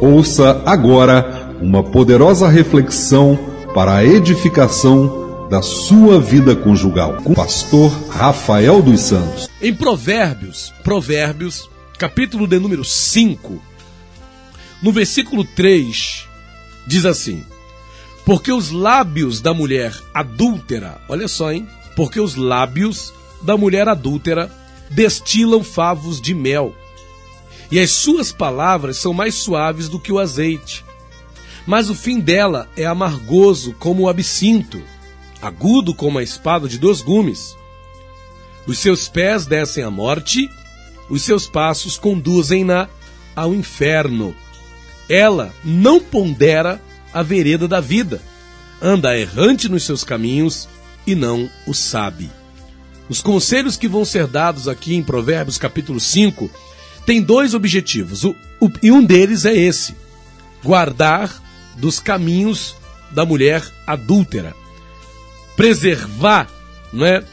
Ouça agora uma poderosa reflexão para a edificação da sua vida conjugal com o pastor Rafael dos Santos. Em Provérbios, Provérbios, capítulo de número 5, no versículo 3, diz assim: Porque os lábios da mulher adúltera, olha só, hein? Porque os lábios da mulher adúltera destilam favos de mel, e as suas palavras são mais suaves do que o azeite. Mas o fim dela é amargoso como o absinto, agudo como a espada de dois gumes. Os seus pés descem à morte, os seus passos conduzem-na ao inferno. Ela não pondera a vereda da vida, anda errante nos seus caminhos e não o sabe. Os conselhos que vão ser dados aqui em Provérbios capítulo 5 têm dois objetivos, o, o, e um deles é esse: guardar dos caminhos da mulher adúltera, preservar não é,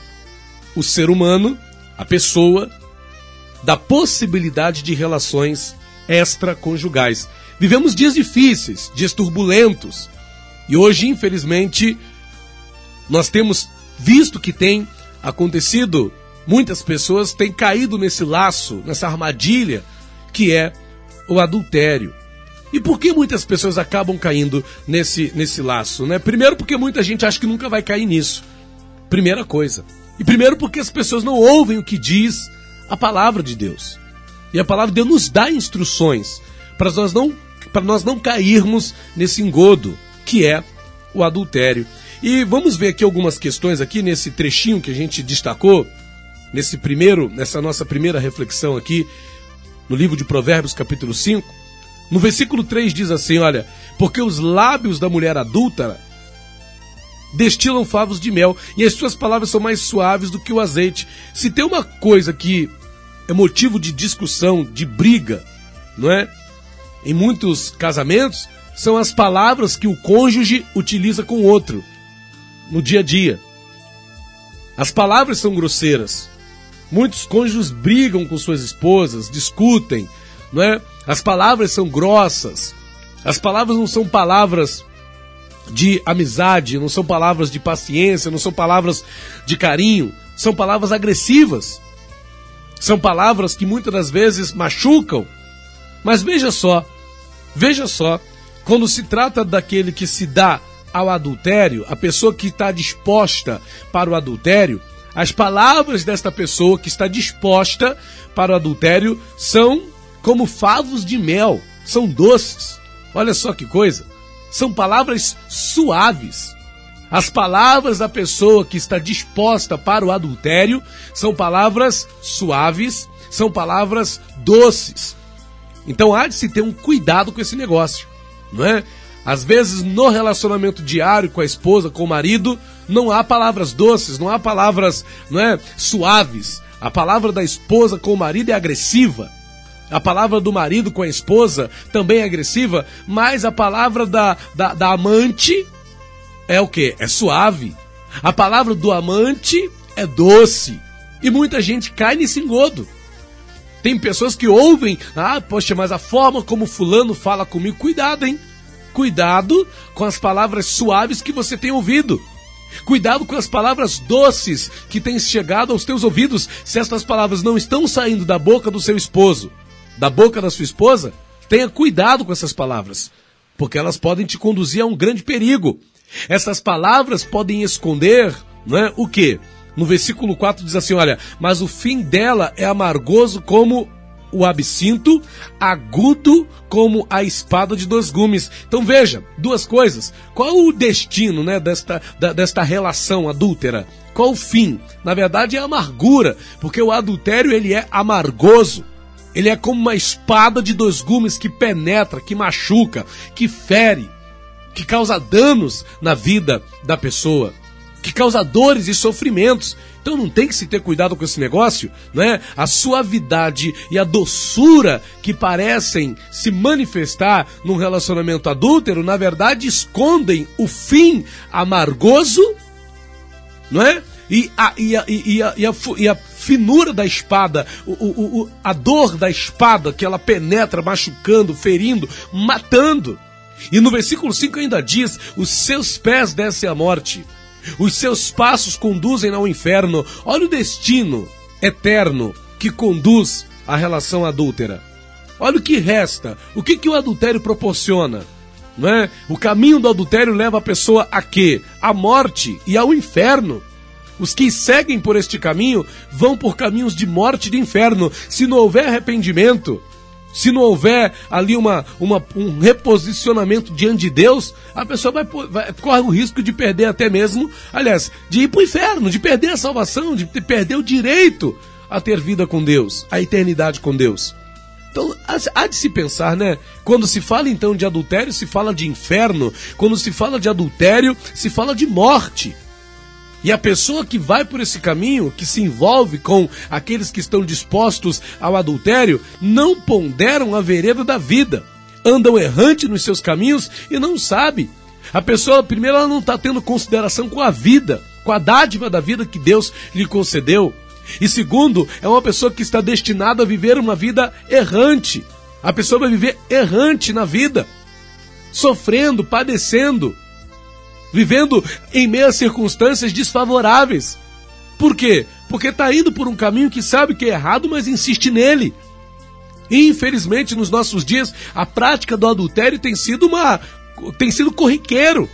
o ser humano, a pessoa, da possibilidade de relações extraconjugais. Vivemos dias difíceis, dias turbulentos, e hoje, infelizmente, nós temos visto que tem acontecido, muitas pessoas têm caído nesse laço, nessa armadilha que é o adultério. E por que muitas pessoas acabam caindo nesse, nesse laço? Né? Primeiro, porque muita gente acha que nunca vai cair nisso. Primeira coisa. E primeiro, porque as pessoas não ouvem o que diz a palavra de Deus. E a palavra de Deus nos dá instruções para nós não, para nós não cairmos nesse engodo que é o adultério. E vamos ver aqui algumas questões aqui nesse trechinho que a gente destacou, nesse primeiro, nessa nossa primeira reflexão aqui, no livro de Provérbios, capítulo 5. No versículo 3 diz assim: Olha, porque os lábios da mulher adúltera destilam favos de mel, e as suas palavras são mais suaves do que o azeite. Se tem uma coisa que é motivo de discussão, de briga, não é? Em muitos casamentos, são as palavras que o cônjuge utiliza com o outro no dia a dia. As palavras são grosseiras. Muitos cônjuges brigam com suas esposas, discutem, não é? As palavras são grossas. As palavras não são palavras de amizade, não são palavras de paciência, não são palavras de carinho, são palavras agressivas. São palavras que muitas das vezes machucam. Mas veja só, veja só, quando se trata daquele que se dá ao adultério, a pessoa que está disposta para o adultério, as palavras desta pessoa que está disposta para o adultério são como favos de mel, são doces. Olha só que coisa. São palavras suaves. As palavras da pessoa que está disposta para o adultério são palavras suaves, são palavras doces. Então há de se ter um cuidado com esse negócio, não é? Às vezes, no relacionamento diário com a esposa, com o marido, não há palavras doces, não há palavras não é, suaves. A palavra da esposa com o marido é agressiva. A palavra do marido com a esposa também é agressiva, mas a palavra da, da, da amante é o que? É suave. A palavra do amante é doce. E muita gente cai nesse engodo. Tem pessoas que ouvem, ah, poxa, mas a forma como fulano fala comigo, cuidado, hein? Cuidado com as palavras suaves que você tem ouvido. Cuidado com as palavras doces que têm chegado aos teus ouvidos. Se estas palavras não estão saindo da boca do seu esposo, da boca da sua esposa, tenha cuidado com essas palavras, porque elas podem te conduzir a um grande perigo. Essas palavras podem esconder, não é? O que? No versículo 4 diz assim: olha, mas o fim dela é amargoso como o absinto, agudo como a espada de dois gumes. Então veja, duas coisas. Qual o destino né, desta, da, desta relação adúltera? Qual o fim? Na verdade é amargura, porque o adultério ele é amargoso. Ele é como uma espada de dois gumes que penetra, que machuca, que fere, que causa danos na vida da pessoa, que causa dores e sofrimentos. Então não tem que se ter cuidado com esse negócio, né? A suavidade e a doçura que parecem se manifestar num relacionamento adúltero, na verdade escondem o fim amargoso, não é? e a, e a, e a, e a, e a finura da espada, o, o, o, a dor da espada que ela penetra, machucando, ferindo, matando. E no versículo 5 ainda diz: Os seus pés descem à morte, os seus passos conduzem ao inferno. Olha o destino eterno que conduz à relação adúltera. Olha o que resta, o que, que o adultério proporciona. Não é? O caminho do adultério leva a pessoa a quê? À morte e ao inferno. Os que seguem por este caminho vão por caminhos de morte e de inferno. Se não houver arrependimento, se não houver ali uma, uma, um reposicionamento diante de Deus, a pessoa vai, vai, corre o risco de perder até mesmo, aliás, de ir para o inferno, de perder a salvação, de perder o direito a ter vida com Deus, a eternidade com Deus. Então, há de se pensar, né? Quando se fala então de adultério, se fala de inferno. Quando se fala de adultério, se fala de morte. E a pessoa que vai por esse caminho, que se envolve com aqueles que estão dispostos ao adultério, não ponderam a vereda da vida. Andam errante nos seus caminhos e não sabe. A pessoa, primeiro, ela não está tendo consideração com a vida, com a dádiva da vida que Deus lhe concedeu. E segundo, é uma pessoa que está destinada a viver uma vida errante. A pessoa vai viver errante na vida, sofrendo, padecendo, vivendo em meio a circunstâncias desfavoráveis. Por quê? Porque está indo por um caminho que sabe que é errado, mas insiste nele. E, infelizmente, nos nossos dias, a prática do adultério tem sido uma tem sido corriqueiro.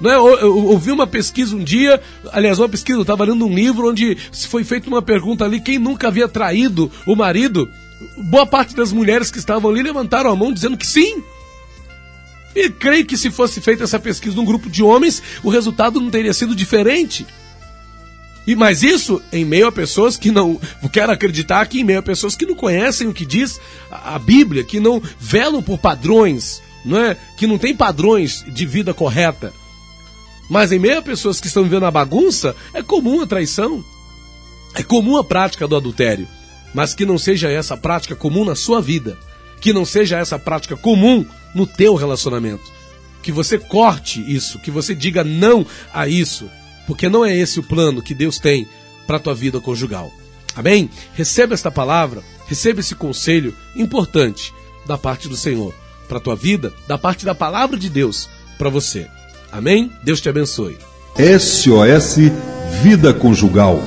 Não é? eu, eu, ouvi uma pesquisa um dia, aliás, uma pesquisa, eu estava lendo um livro onde foi feita uma pergunta ali, quem nunca havia traído o marido? Boa parte das mulheres que estavam ali levantaram a mão dizendo que sim. E creio que se fosse feita essa pesquisa num grupo de homens, o resultado não teria sido diferente. E mais isso em meio a pessoas que não. Quero acreditar que em meio a pessoas que não conhecem o que diz a Bíblia, que não velam por padrões, não é? Que não tem padrões de vida correta. Mas em meio a pessoas que estão vivendo a bagunça, é comum a traição. É comum a prática do adultério. Mas que não seja essa prática comum na sua vida. Que não seja essa prática comum no teu relacionamento. Que você corte isso, que você diga não a isso, porque não é esse o plano que Deus tem para a tua vida conjugal. Amém? Receba esta palavra, receba esse conselho importante da parte do Senhor para a tua vida, da parte da palavra de Deus para você. Amém? Deus te abençoe. SOS Vida Conjugal